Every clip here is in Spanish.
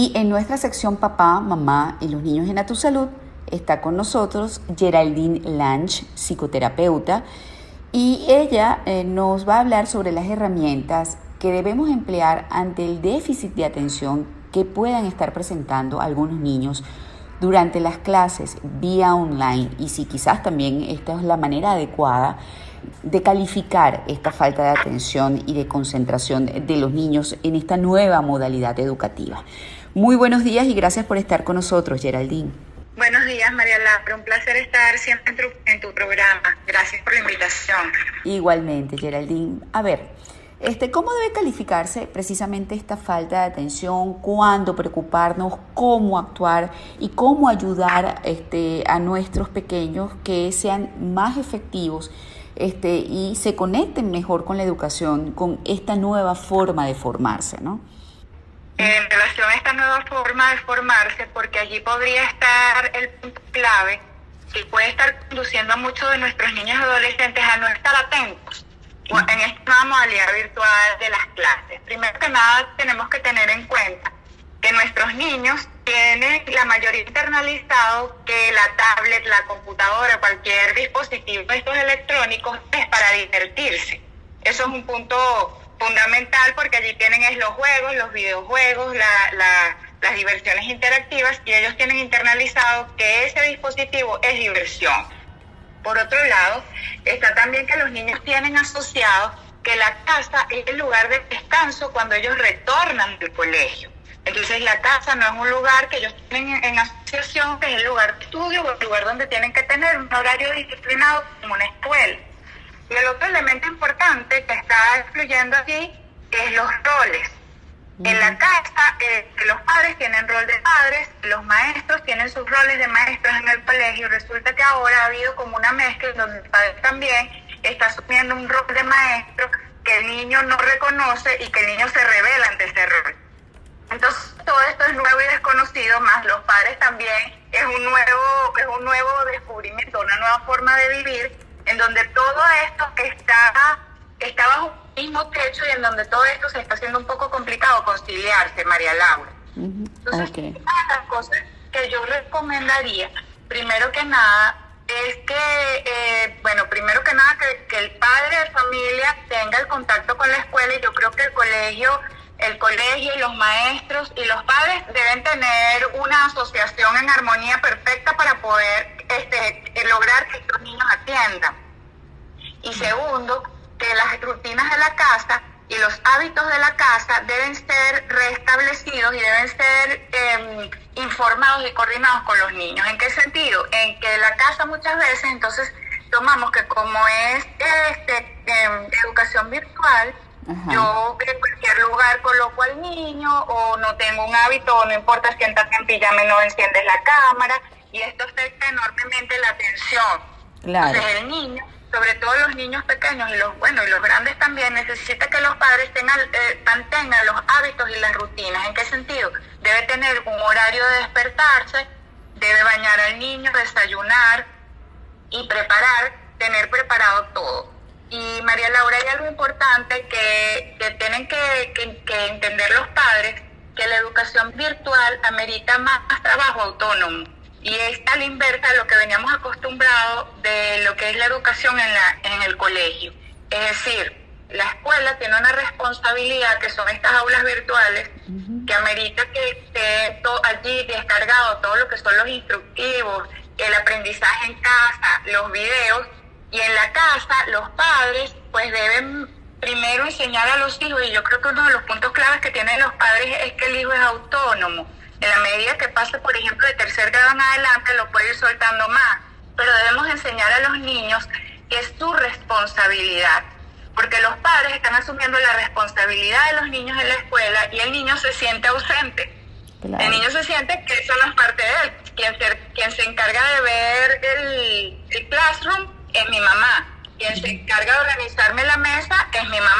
Y en nuestra sección Papá, Mamá y los niños en A Tu Salud está con nosotros Geraldine Lange, psicoterapeuta, y ella eh, nos va a hablar sobre las herramientas que debemos emplear ante el déficit de atención que puedan estar presentando algunos niños durante las clases vía online y si quizás también esta es la manera adecuada de calificar esta falta de atención y de concentración de los niños en esta nueva modalidad educativa. Muy buenos días y gracias por estar con nosotros, Geraldine. Buenos días, María Laura. Un placer estar siempre en tu, programa. Gracias por la invitación. Igualmente, Geraldine. A ver, este, ¿cómo debe calificarse precisamente esta falta de atención? ¿Cuándo preocuparnos? ¿Cómo actuar? ¿Y cómo ayudar este, a nuestros pequeños que sean más efectivos este, y se conecten mejor con la educación, con esta nueva forma de formarse, ¿no? En relación a esta nueva forma de formarse, porque allí podría estar el punto clave que puede estar conduciendo a muchos de nuestros niños y adolescentes a no estar atentos en esta modalidad virtual de las clases. Primero que nada, tenemos que tener en cuenta que nuestros niños tienen la mayoría internalizado que la tablet, la computadora, cualquier dispositivo de estos electrónicos es para divertirse. Eso es un punto fundamental porque allí tienen es los juegos, los videojuegos, las diversiones interactivas y ellos tienen internalizado que ese dispositivo es diversión. Por otro lado, está también que los niños tienen asociado que la casa es el lugar de descanso cuando ellos retornan del colegio. Entonces la casa no es un lugar que ellos tienen en asociación, que es el lugar de estudio o el lugar donde tienen que tener un horario disciplinado como una escuela. Y el otro elemento importante que está excluyendo aquí es los roles. En la casa, eh, los padres tienen rol de padres, los maestros tienen sus roles de maestros en el colegio. Resulta que ahora ha habido como una mezcla donde el padre también está asumiendo un rol de maestro que el niño no reconoce y que el niño se revela ante ese rol. Entonces, todo esto es nuevo y desconocido, más los padres también es un nuevo, es un nuevo descubrimiento, una nueva forma de vivir en donde todo esto está, está bajo un mismo techo y en donde todo esto se está haciendo un poco complicado conciliarse, María Laura. Entonces, una de las cosas que yo recomendaría, primero que nada, es que, eh, bueno, primero que nada, que, que, el padre de familia tenga el contacto con la escuela y yo creo que el colegio, el colegio y los maestros y los padres deben tener una asociación en armonía perfecta para poder este, lograr que atiendan. Y segundo, que las rutinas de la casa y los hábitos de la casa deben ser restablecidos y deben ser em, informados y coordinados con los niños. ¿En qué sentido? En que la casa muchas veces entonces tomamos que como es este, em, educación virtual, yo en cualquier lugar coloco al niño o no tengo un hábito o no importa si entras en pijama no enciendes la cámara y esto afecta enormemente la atención. Claro. Entonces el niño, sobre todo los niños pequeños y los bueno y los grandes también, necesita que los padres tengan, eh, mantengan los hábitos y las rutinas. ¿En qué sentido? Debe tener un horario de despertarse, debe bañar al niño, desayunar y preparar, tener preparado todo. Y María Laura, hay algo importante que, que tienen que, que, que entender los padres, que la educación virtual amerita más trabajo autónomo y es a la inversa de lo que veníamos acostumbrados de lo que es la educación en, la, en el colegio. Es decir, la escuela tiene una responsabilidad que son estas aulas virtuales que amerita que esté allí descargado todo lo que son los instructivos, el aprendizaje en casa, los videos y en la casa los padres pues deben primero enseñar a los hijos y yo creo que uno de los puntos claves que tienen los padres es que el hijo es autónomo en la medida que pase, por ejemplo, de tercer grado en adelante, lo puede ir soltando más. Pero debemos enseñar a los niños que es su responsabilidad. Porque los padres están asumiendo la responsabilidad de los niños en la escuela y el niño se siente ausente. El niño se siente que eso no es parte de él. Quien se, quien se encarga de ver el, el classroom es mi mamá. Quien se encarga de organizarme la mesa es mi mamá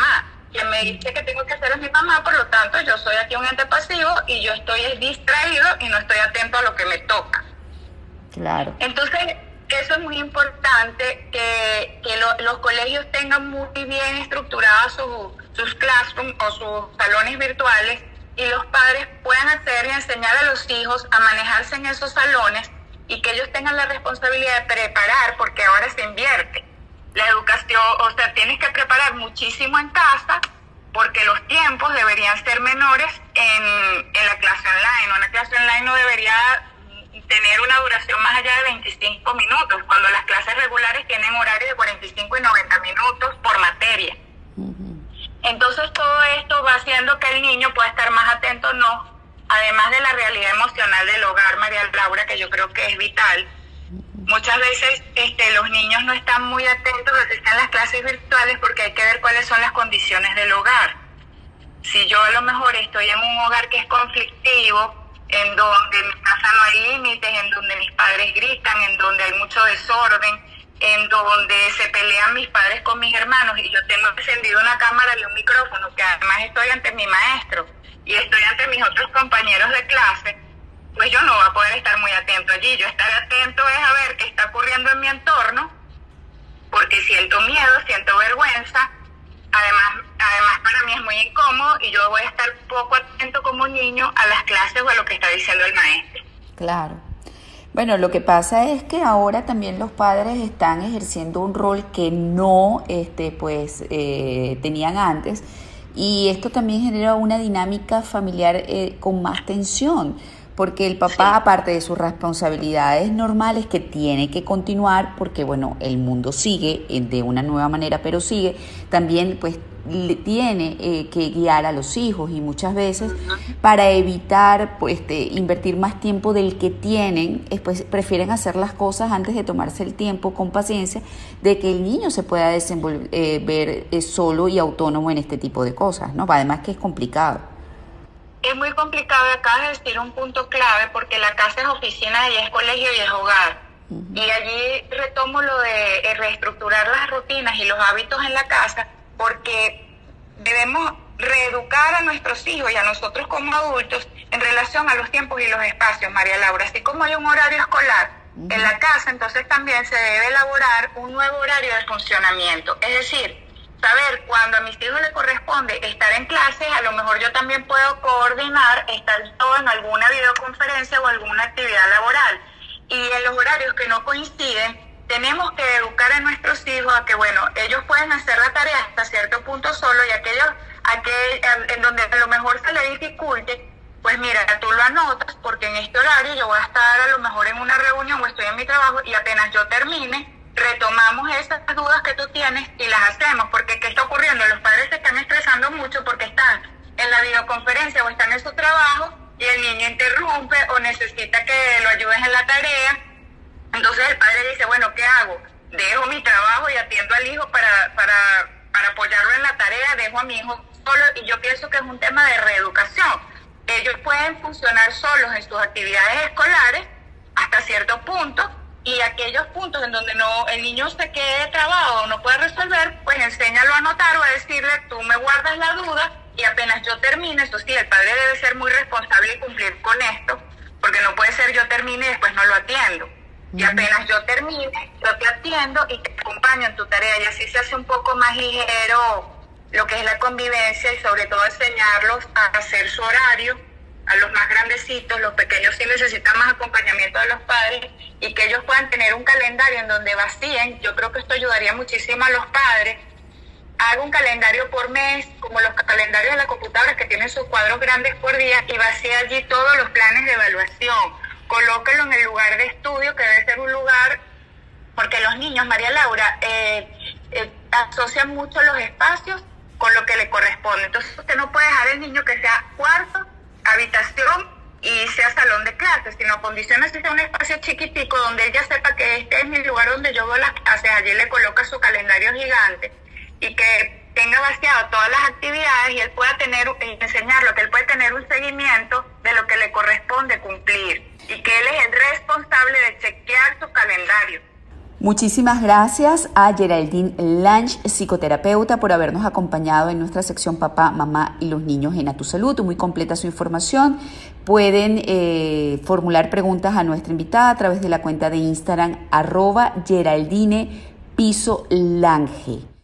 me dice que tengo que hacer es mi mamá, por lo tanto yo soy aquí un ente pasivo y yo estoy distraído y no estoy atento a lo que me toca. Claro. Entonces, eso es muy importante, que, que los colegios tengan muy bien estructurados sus classrooms o sus salones virtuales y los padres puedan hacer y enseñar a los hijos a manejarse en esos salones y que ellos tengan la responsabilidad de preparar, porque ahora se invierte. La educación, o sea, tienes que preparar muchísimo en casa porque los tiempos deberían ser menores en, en la clase online. Una clase online no debería tener una duración más allá de 25 minutos, cuando las clases regulares tienen horarios de 45 y 90 minutos por materia. Entonces todo esto va haciendo que el niño pueda estar más atento o no, además de la realidad emocional del hogar, María Laura, que yo creo que es vital. Muchas veces este, los niños no están muy atentos a las clases virtuales porque hay que ver cuáles son las condiciones del hogar. Si yo a lo mejor estoy en un hogar que es conflictivo, en donde en mi casa no hay límites, en donde mis padres gritan, en donde hay mucho desorden, en donde se pelean mis padres con mis hermanos y yo tengo encendido una cámara y un micrófono, que además estoy ante mi maestro y estoy ante mis otros compañeros de clase, pues yo no voy a poder estar muy atento allí. Yo estar atento es a ver qué está ocurriendo en mi entorno, porque siento miedo, siento vergüenza, además, además para mí es muy incómodo y yo voy a estar poco atento como niño a las clases o a lo que está diciendo el maestro. Claro. Bueno, lo que pasa es que ahora también los padres están ejerciendo un rol que no este, pues, eh, tenían antes y esto también genera una dinámica familiar eh, con más tensión porque el papá, aparte de sus responsabilidades normales que tiene que continuar, porque bueno, el mundo sigue eh, de una nueva manera, pero sigue, también pues tiene eh, que guiar a los hijos y muchas veces para evitar pues, este, invertir más tiempo del que tienen, pues, prefieren hacer las cosas antes de tomarse el tiempo con paciencia de que el niño se pueda desenvolver eh, solo y autónomo en este tipo de cosas, ¿no? Además que es complicado es muy complicado, acabas de decir un punto clave, porque la casa es oficina y es colegio y es hogar. Y allí retomo lo de eh, reestructurar las rutinas y los hábitos en la casa, porque debemos reeducar a nuestros hijos y a nosotros como adultos en relación a los tiempos y los espacios, María Laura. Así como hay un horario escolar en la casa, entonces también se debe elaborar un nuevo horario de funcionamiento. Es decir, saber cuando a mis hijos les corresponde estar en clases, a lo mejor yo también puedo coordinar estar todo en alguna videoconferencia o alguna actividad laboral. Y en los horarios que no coinciden, tenemos que educar a nuestros hijos a que, bueno, ellos pueden hacer la tarea hasta cierto punto solo y aquellos aquel, en donde a lo mejor se le dificulte, pues mira, tú lo anotas porque en este horario yo voy a estar a lo mejor en una reunión o estoy en mi trabajo y apenas yo termine, retomamos esas dudas que tú tienes y las hacemos, porque ¿qué está ocurriendo? Los padres se están estresando mucho porque están en la videoconferencia o están en su trabajo y el niño interrumpe o necesita que lo ayudes en la tarea. Entonces el padre dice, bueno, ¿qué hago? Dejo mi trabajo y atiendo al hijo para, para, para apoyarlo en la tarea, dejo a mi hijo solo y yo pienso que es un tema de reeducación. Ellos pueden funcionar solos en sus actividades escolares hasta cierto punto, y aquellos puntos en donde no el niño se quede trabado o no puede resolver, pues enséñalo a anotar o a decirle, tú me guardas la duda y apenas yo termine, eso sí, el padre debe ser muy responsable y cumplir con esto, porque no puede ser yo termine y después no lo atiendo. Y apenas yo termine, yo te atiendo y te acompaño en tu tarea y así se hace un poco más ligero lo que es la convivencia y sobre todo enseñarlos a hacer su horario a los más grandecitos, los pequeños sí necesitan más acompañamiento de los padres y que ellos puedan tener un calendario en donde vacíen. Yo creo que esto ayudaría muchísimo a los padres. Haga un calendario por mes, como los calendarios de la computadora que tienen sus cuadros grandes por día y vacíe allí todos los planes de evaluación. Colóquelo en el lugar de estudio, que debe ser un lugar, porque los niños, María Laura, eh, eh, asocian mucho los espacios con lo que le corresponde. Entonces usted no puede dejar el niño que sea cuarto habitación y sea salón de clases, sino condiciones que sea un espacio chiquitico donde ella sepa que este es mi lugar donde yo doy las clases, allí le coloca su calendario gigante y que tenga vaciado todas las actividades y él pueda tener, enseñarlo, que él puede tener un seguimiento de lo que le corresponde cumplir y que él es el responsable de chequear su calendario. Muchísimas gracias a Geraldine Lange, psicoterapeuta, por habernos acompañado en nuestra sección Papá, Mamá y los niños en A Tu Salud. Muy completa su información. Pueden eh, formular preguntas a nuestra invitada a través de la cuenta de Instagram arroba Geraldine Piso Lange.